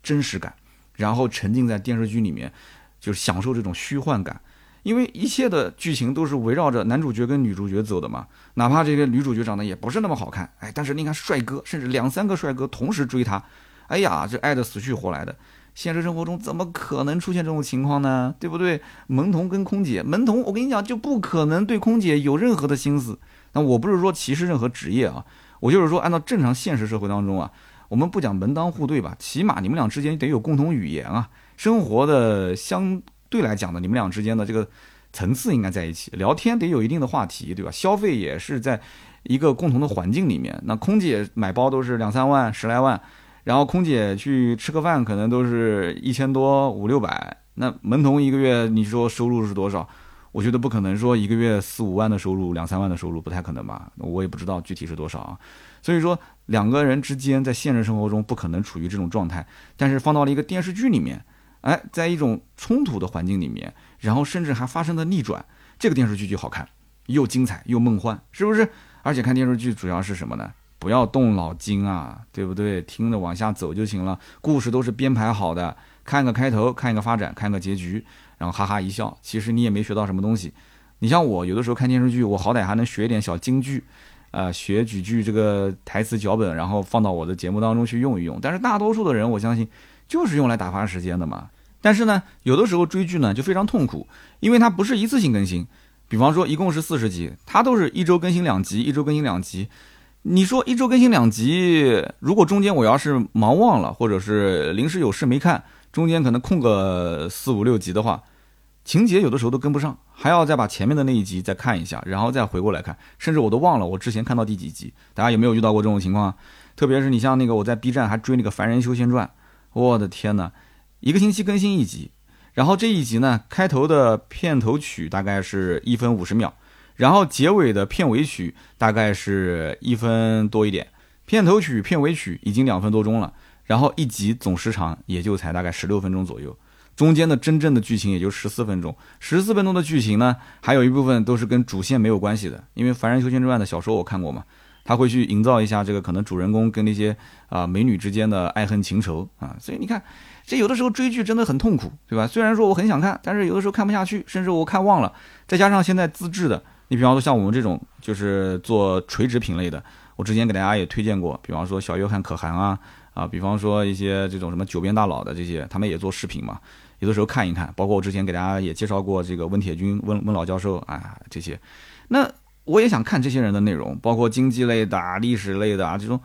真实感，然后沉浸在电视剧里面，就是享受这种虚幻感。因为一切的剧情都是围绕着男主角跟女主角走的嘛，哪怕这个女主角长得也不是那么好看，哎，但是你看帅哥，甚至两三个帅哥同时追她，哎呀，这爱的死去活来的。现实生活中怎么可能出现这种情况呢？对不对？门童跟空姐，门童我跟你讲就不可能对空姐有任何的心思。那我不是说歧视任何职业啊，我就是说按照正常现实社会当中啊，我们不讲门当户对吧，起码你们俩之间得有共同语言啊，生活的相。对来讲呢，你们俩之间的这个层次应该在一起，聊天得有一定的话题，对吧？消费也是在一个共同的环境里面。那空姐买包都是两三万、十来万，然后空姐去吃个饭可能都是一千多、五六百。那门童一个月你说收入是多少？我觉得不可能说一个月四五万的收入、两三万的收入不太可能吧？我也不知道具体是多少啊。所以说两个人之间在现实生活中不可能处于这种状态，但是放到了一个电视剧里面。哎，在一种冲突的环境里面，然后甚至还发生了逆转，这个电视剧就好看，又精彩又梦幻，是不是？而且看电视剧主要是什么呢？不要动脑筋啊，对不对？听着往下走就行了，故事都是编排好的，看个开头，看一个发展，看个结局，然后哈哈一笑，其实你也没学到什么东西。你像我有的时候看电视剧，我好歹还能学一点小京剧，呃，学几句这个台词脚本，然后放到我的节目当中去用一用。但是大多数的人，我相信。就是用来打发时间的嘛，但是呢，有的时候追剧呢就非常痛苦，因为它不是一次性更新。比方说，一共是四十集，它都是一周更新两集，一周更新两集。你说一周更新两集，如果中间我要是忙忘了，或者是临时有事没看，中间可能空个四五六集的话，情节有的时候都跟不上，还要再把前面的那一集再看一下，然后再回过来看，甚至我都忘了我之前看到第几集。大家有没有遇到过这种情况？特别是你像那个我在 B 站还追那个《凡人修仙传》。我的天呐，一个星期更新一集，然后这一集呢，开头的片头曲大概是一分五十秒，然后结尾的片尾曲大概是一分多一点，片头曲、片尾曲已经两分多钟了，然后一集总时长也就才大概十六分钟左右，中间的真正的剧情也就十四分钟，十四分钟的剧情呢，还有一部分都是跟主线没有关系的，因为《凡人修仙传》的小说我看过嘛。他会去营造一下这个可能主人公跟那些啊美女之间的爱恨情仇啊，所以你看，这有的时候追剧真的很痛苦，对吧？虽然说我很想看，但是有的时候看不下去，甚至我看忘了。再加上现在自制的，你比方说像我们这种就是做垂直品类的，我之前给大家也推荐过，比方说小约翰可汗啊啊，比方说一些这种什么九边大佬的这些，他们也做视频嘛，有的时候看一看。包括我之前给大家也介绍过这个温铁军温温老教授啊这些，那。我也想看这些人的内容，包括经济类的、历史类的啊，这种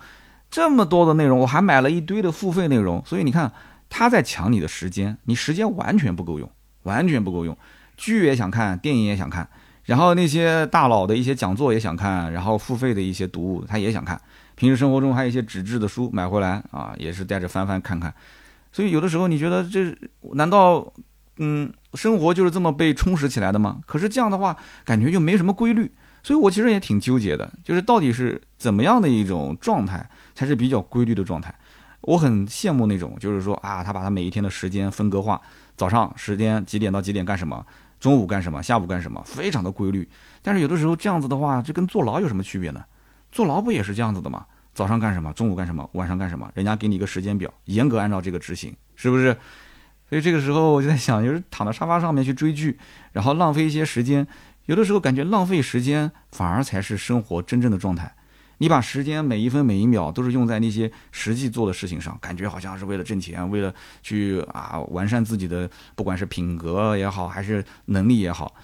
这么多的内容，我还买了一堆的付费内容。所以你看，他在抢你的时间，你时间完全不够用，完全不够用。剧也想看，电影也想看，然后那些大佬的一些讲座也想看，然后付费的一些读物他也想看。平时生活中还有一些纸质的书买回来啊，也是带着翻翻看看。所以有的时候你觉得这难道嗯生活就是这么被充实起来的吗？可是这样的话，感觉又没什么规律。所以，我其实也挺纠结的，就是到底是怎么样的一种状态才是比较规律的状态。我很羡慕那种，就是说啊，他把他每一天的时间分割化，早上时间几点到几点干什么，中午干什么，下午干什么，非常的规律。但是有的时候这样子的话，这跟坐牢有什么区别呢？坐牢不也是这样子的吗？早上干什么，中午干什么，晚上干什么，人家给你一个时间表，严格按照这个执行，是不是？所以这个时候我就在想，就是躺在沙发上面去追剧，然后浪费一些时间。有的时候感觉浪费时间，反而才是生活真正的状态。你把时间每一分每一秒都是用在那些实际做的事情上，感觉好像是为了挣钱，为了去啊完善自己的，不管是品格也好，还是能力也好，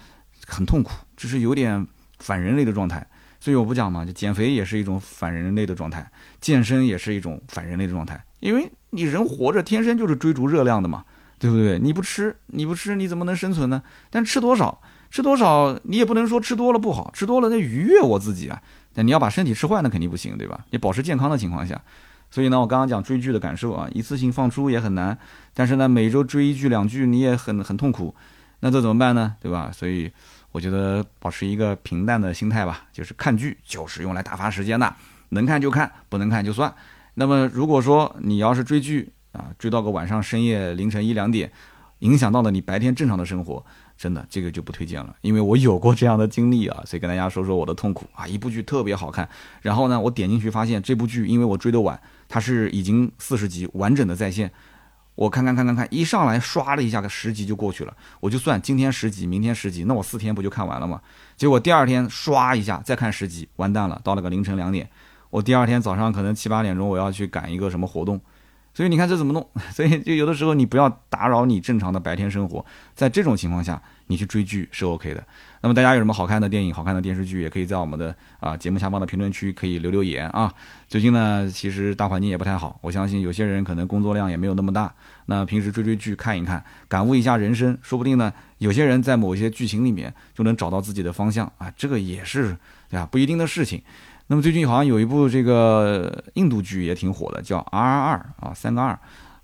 很痛苦，这是有点反人类的状态。所以我不讲嘛，就减肥也是一种反人类的状态，健身也是一种反人类的状态。因为你人活着天生就是追逐热量的嘛。对不对？你不吃，你不吃，你怎么能生存呢？但吃多少，吃多少，你也不能说吃多了不好，吃多了那愉悦我自己啊。但你要把身体吃坏，那肯定不行，对吧？你保持健康的情况下，所以呢，我刚刚讲追剧的感受啊，一次性放出也很难，但是呢，每周追一剧两剧你也很很痛苦，那这怎么办呢？对吧？所以我觉得保持一个平淡的心态吧，就是看剧就是用来打发时间的，能看就看，不能看就算。那么如果说你要是追剧啊，追到个晚上深夜凌晨一两点，影响到了你白天正常的生活。真的，这个就不推荐了，因为我有过这样的经历啊，所以跟大家说说我的痛苦啊。一部剧特别好看，然后呢，我点进去发现这部剧，因为我追的晚，它是已经四十集完整的在线，我看看看看看，一上来刷了一下个十集就过去了，我就算今天十集，明天十集，那我四天不就看完了吗？结果第二天刷一下再看十集，完蛋了，到了个凌晨两点，我第二天早上可能七八点钟我要去赶一个什么活动。所以你看这怎么弄？所以就有的时候你不要打扰你正常的白天生活，在这种情况下，你去追剧是 OK 的。那么大家有什么好看的电影、好看的电视剧，也可以在我们的啊节目下方的评论区可以留留言啊。最近呢，其实大环境也不太好，我相信有些人可能工作量也没有那么大，那平时追追剧看一看，感悟一下人生，说不定呢，有些人在某些剧情里面就能找到自己的方向啊，这个也是对吧？不一定的事情。那么最近好像有一部这个印度剧也挺火的，叫《R R 二》啊，三个二。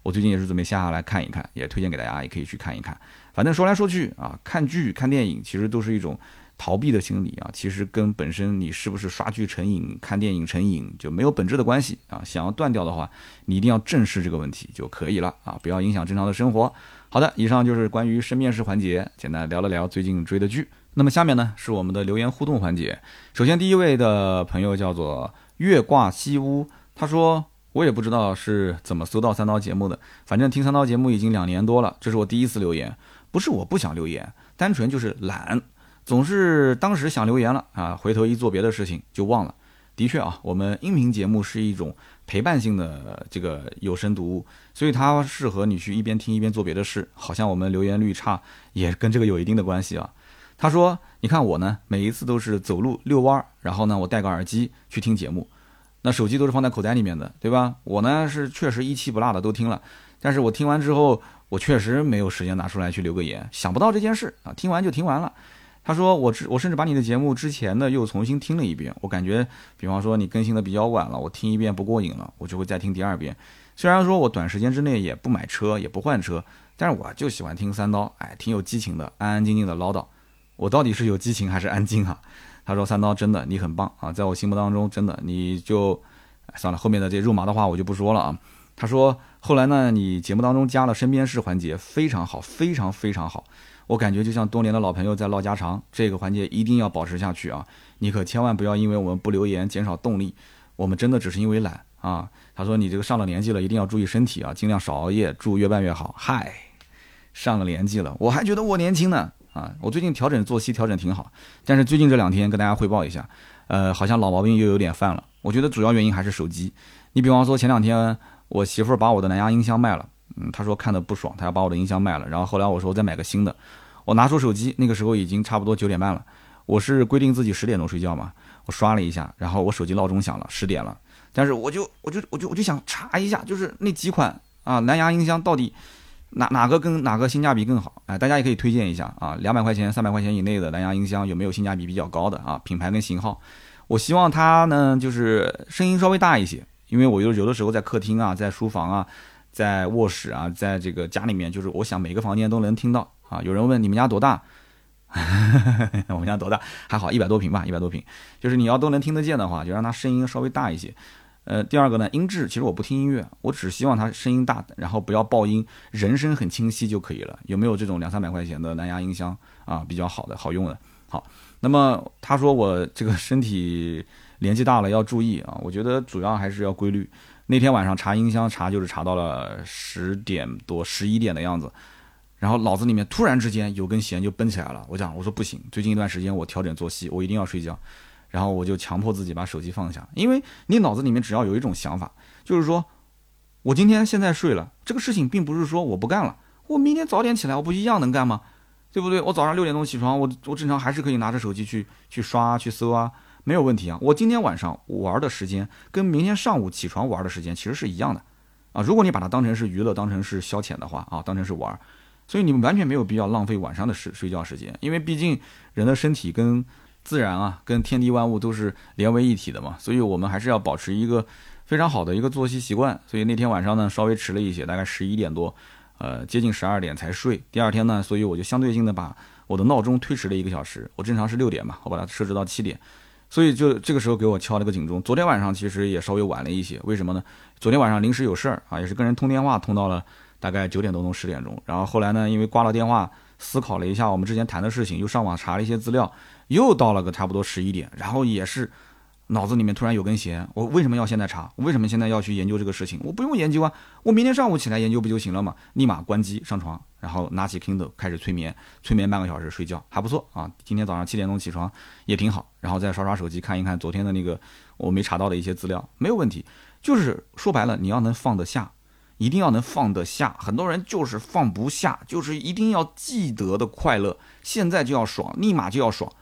我最近也是准备下下来看一看，也推荐给大家，也可以去看一看。反正说来说去啊，看剧、看电影其实都是一种逃避的心理啊，其实跟本身你是不是刷剧成瘾、看电影成瘾就没有本质的关系啊。想要断掉的话，你一定要正视这个问题就可以了啊，不要影响正常的生活。好的，以上就是关于深面试环节，简单聊了聊最近追的剧。那么下面呢是我们的留言互动环节。首先第一位的朋友叫做月挂西屋，他说我也不知道是怎么搜到三刀节目的，反正听三刀节目已经两年多了，这是我第一次留言，不是我不想留言，单纯就是懒，总是当时想留言了啊，回头一做别的事情就忘了。的确啊，我们音频节目是一种陪伴性的这个有声读物，所以它适合你去一边听一边做别的事，好像我们留言率差也跟这个有一定的关系啊。他说：“你看我呢，每一次都是走路遛弯儿，然后呢，我戴个耳机去听节目，那手机都是放在口袋里面的，对吧？我呢是确实一期不落的都听了，但是我听完之后，我确实没有时间拿出来去留个言，想不到这件事啊，听完就听完了。”他说：“我之我甚至把你的节目之前的又重新听了一遍，我感觉，比方说你更新的比较晚了，我听一遍不过瘾了，我就会再听第二遍。虽然说我短时间之内也不买车，也不换车，但是我就喜欢听三刀，哎，挺有激情的，安安静静的唠叨。”我到底是有激情还是安静啊？他说：“三刀真的你很棒啊，在我心目当中真的你就算了，后面的这肉麻的话我就不说了啊。”他说：“后来呢，你节目当中加了身边事环节，非常好，非常非常好，我感觉就像多年的老朋友在唠家常，这个环节一定要保持下去啊！你可千万不要因为我们不留言减少动力，我们真的只是因为懒啊。”他说：“你这个上了年纪了，一定要注意身体啊，尽量少熬夜，祝越办越好。”嗨，上了年纪了，我还觉得我年轻呢。啊，我最近调整作息调整挺好，但是最近这两天跟大家汇报一下，呃，好像老毛病又有点犯了。我觉得主要原因还是手机。你比方说前两天我媳妇儿把我的蓝牙音箱卖了，嗯，她说看的不爽，她要把我的音箱卖了。然后后来我说我再买个新的，我拿出手机，那个时候已经差不多九点半了。我是规定自己十点钟睡觉嘛，我刷了一下，然后我手机闹钟响了，十点了。但是我就我就我就我就想查一下，就是那几款啊蓝牙音箱到底。哪哪个跟哪个性价比更好？哎，大家也可以推荐一下啊，两百块钱、三百块钱以内的蓝牙音箱有没有性价比比较高的啊？品牌跟型号，我希望它呢就是声音稍微大一些，因为我有有的时候在客厅啊、在书房啊、在卧室啊、在这个家里面，就是我想每个房间都能听到啊。有人问你们家多大？我们家多大？还好一百多平吧，一百多平，就是你要都能听得见的话，就让它声音稍微大一些。呃，第二个呢，音质其实我不听音乐，我只希望它声音大，然后不要爆音，人声很清晰就可以了。有没有这种两三百块钱的蓝牙音箱啊？比较好的、好用的。好，那么他说我这个身体年纪大了要注意啊，我觉得主要还是要规律。那天晚上查音箱查就是查到了十点多、十一点的样子，然后脑子里面突然之间有根弦就绷起来了。我讲我说不行，最近一段时间我调整作息，我一定要睡觉。然后我就强迫自己把手机放下，因为你脑子里面只要有一种想法，就是说，我今天现在睡了，这个事情并不是说我不干了，我明天早点起来，我不一样能干吗？对不对？我早上六点钟起床，我我正常还是可以拿着手机去去刷去搜啊，没有问题啊。我今天晚上玩的时间跟明天上午起床玩的时间其实是一样的，啊。如果你把它当成是娱乐，当成是消遣的话啊，当成是玩，所以你们完全没有必要浪费晚上的睡睡觉时间，因为毕竟人的身体跟自然啊，跟天地万物都是连为一体的嘛，所以我们还是要保持一个非常好的一个作息习惯。所以那天晚上呢，稍微迟了一些，大概十一点多，呃，接近十二点才睡。第二天呢，所以我就相对性的把我的闹钟推迟了一个小时，我正常是六点嘛，我把它设置到七点。所以就这个时候给我敲了个警钟。昨天晚上其实也稍微晚了一些，为什么呢？昨天晚上临时有事儿啊，也是跟人通电话，通到了大概九点多钟、十点钟。然后后来呢，因为挂了电话，思考了一下我们之前谈的事情，又上网查了一些资料，又到了个差不多十一点。然后也是脑子里面突然有根弦，我为什么要现在查？我为什么现在要去研究这个事情？我不用研究啊，我明天上午起来研究不就行了嘛？立马关机上床。然后拿起 Kindle 开始催眠，催眠半个小时睡觉还不错啊。今天早上七点钟起床也挺好，然后再刷刷手机看一看昨天的那个我没查到的一些资料，没有问题。就是说白了，你要能放得下，一定要能放得下。很多人就是放不下，就是一定要记得的快乐，现在就要爽，立马就要爽，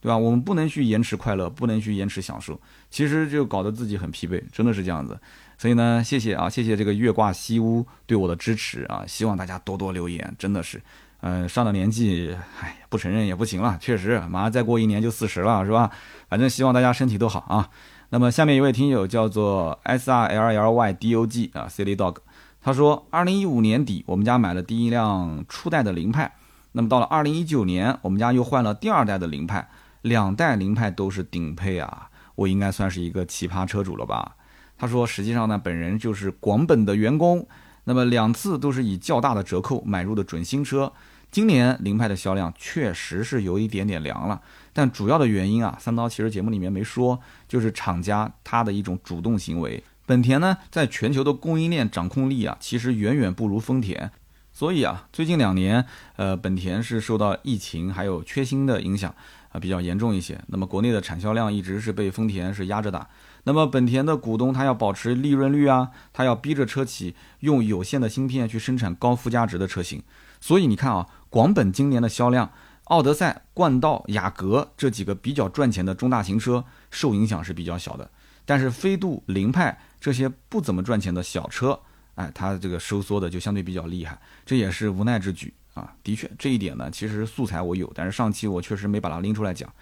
对吧？我们不能去延迟快乐，不能去延迟享受，其实就搞得自己很疲惫，真的是这样子。所以呢，谢谢啊，谢谢这个月挂西屋对我的支持啊！希望大家多多留言，真的是，嗯，上了年纪，哎，不承认也不行了，确实，马上再过一年就四十了，是吧？反正希望大家身体都好啊。那么下面一位听友叫做 S R L L Y D O G 啊，Silly Dog，他说，二零一五年底我们家买了第一辆初代的凌派，那么到了二零一九年，我们家又换了第二代的凌派，两代凌派都是顶配啊，我应该算是一个奇葩车主了吧？他说：“实际上呢，本人就是广本的员工，那么两次都是以较大的折扣买入的准新车。今年凌派的销量确实是有一点点凉了，但主要的原因啊，三刀其实节目里面没说，就是厂家它的一种主动行为。本田呢，在全球的供应链掌控力啊，其实远远不如丰田，所以啊，最近两年，呃，本田是受到疫情还有缺芯的影响啊，比较严重一些。那么国内的产销量一直是被丰田是压着打。”那么本田的股东他要保持利润率啊，他要逼着车企用有限的芯片去生产高附加值的车型。所以你看啊，广本今年的销量，奥德赛、冠道、雅阁这几个比较赚钱的中大型车受影响是比较小的。但是飞度、凌派这些不怎么赚钱的小车，哎，它这个收缩的就相对比较厉害，这也是无奈之举啊。的确，这一点呢，其实素材我有，但是上期我确实没把它拎出来讲。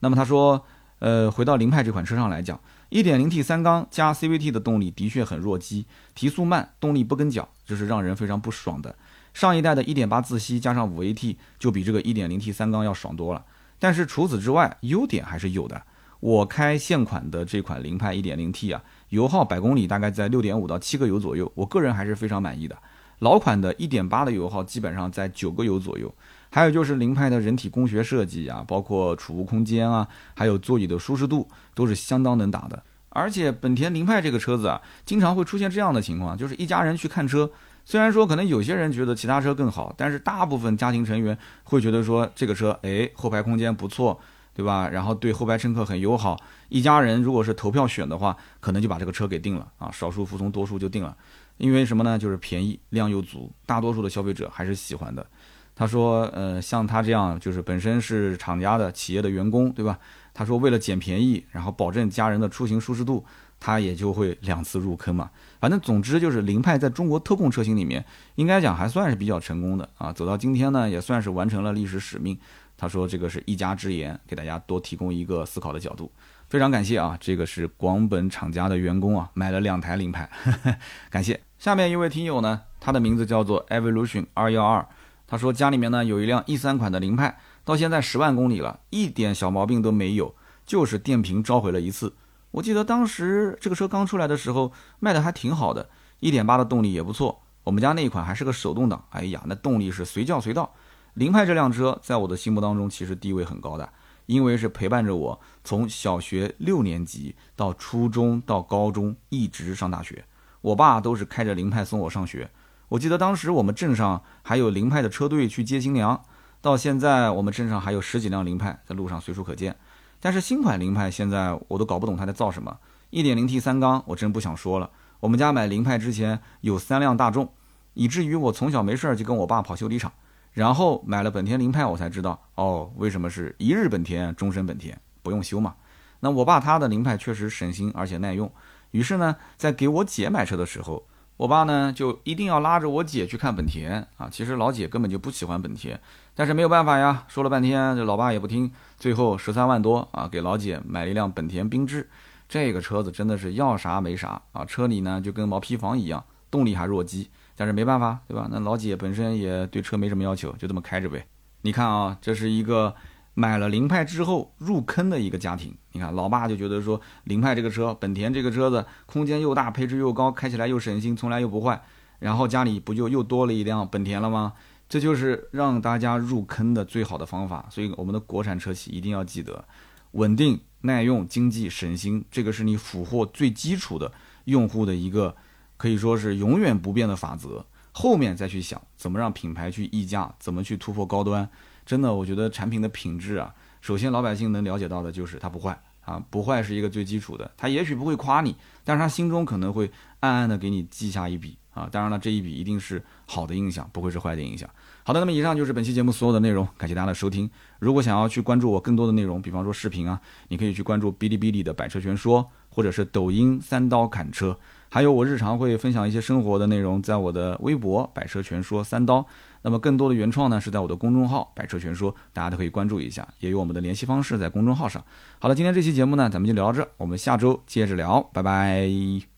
那么他说，呃，回到凌派这款车上来讲。1.0T 三缸加 CVT 的动力的确很弱鸡，提速慢，动力不跟脚，这是让人非常不爽的。上一代的1.8自吸加上 5AT 就比这个 1.0T 三缸要爽多了。但是除此之外，优点还是有的。我开现款的这款凌派 1.0T 啊，油耗百公里大概在6.5到7个油左右，我个人还是非常满意的。老款的1.8的油耗基本上在九个油左右。还有就是凌派的人体工学设计啊，包括储物空间啊，还有座椅的舒适度都是相当能打的。而且本田凌派这个车子啊，经常会出现这样的情况，就是一家人去看车，虽然说可能有些人觉得其他车更好，但是大部分家庭成员会觉得说这个车，哎，后排空间不错，对吧？然后对后排乘客很友好，一家人如果是投票选的话，可能就把这个车给定了啊，少数服从多数就定了，因为什么呢？就是便宜，量又足，大多数的消费者还是喜欢的。他说，呃，像他这样就是本身是厂家的企业的员工，对吧？他说为了捡便宜，然后保证家人的出行舒适度，他也就会两次入坑嘛。反正总之就是凌派在中国特供车型里面，应该讲还算是比较成功的啊。走到今天呢，也算是完成了历史使命。他说这个是一家之言，给大家多提供一个思考的角度，非常感谢啊。这个是广本厂家的员工啊，买了两台凌派，感谢。下面一位听友呢，他的名字叫做 Evolution 二幺二。他说家里面呢有一辆 E 三款的凌派，到现在十万公里了，一点小毛病都没有，就是电瓶召回了一次。我记得当时这个车刚出来的时候卖的还挺好的，一点八的动力也不错。我们家那一款还是个手动挡，哎呀，那动力是随叫随到。凌派这辆车在我的心目当中其实地位很高的，因为是陪伴着我从小学六年级到初中到高中一直上大学，我爸都是开着凌派送我上学。我记得当时我们镇上还有凌派的车队去接新娘，到现在我们镇上还有十几辆凌派在路上随处可见。但是新款凌派现在我都搞不懂它在造什么。1.0T 三缸我真不想说了。我们家买凌派之前有三辆大众，以至于我从小没事儿就跟我爸跑修理厂。然后买了本田凌派，我才知道哦，为什么是一日本田终身本田，不用修嘛。那我爸他的凌派确实省心而且耐用。于是呢，在给我姐买车的时候。我爸呢就一定要拉着我姐去看本田啊。其实老姐根本就不喜欢本田，但是没有办法呀，说了半天这老爸也不听，最后十三万多啊给老姐买了一辆本田缤智。这个车子真的是要啥没啥啊，车里呢就跟毛坯房一样，动力还弱鸡，但是没办法，对吧？那老姐本身也对车没什么要求，就这么开着呗。你看啊，这是一个买了凌派之后入坑的一个家庭。你看，老爸就觉得说凌派这个车，本田这个车子空间又大，配置又高，开起来又省心，从来又不坏。然后家里不就又多了一辆本田了吗？这就是让大家入坑的最好的方法。所以我们的国产车企一定要记得稳定。耐用、经济、省心，这个是你俘获最基础的用户的一个可以说是永远不变的法则。后面再去想怎么让品牌去溢价，怎么去突破高端。真的，我觉得产品的品质啊，首先老百姓能了解到的就是它不坏啊，不坏是一个最基础的。他也许不会夸你，但是他心中可能会暗暗的给你记下一笔啊。当然了，这一笔一定是好的印象，不会是坏的印象。好的，那么以上就是本期节目所有的内容，感谢大家的收听。如果想要去关注我更多的内容，比方说视频啊，你可以去关注哔哩哔哩的百车全说，或者是抖音三刀砍车，还有我日常会分享一些生活的内容，在我的微博百车全说三刀。那么更多的原创呢，是在我的公众号百车全说，大家都可以关注一下，也有我们的联系方式在公众号上。好了，今天这期节目呢，咱们就聊到这，我们下周接着聊，拜拜。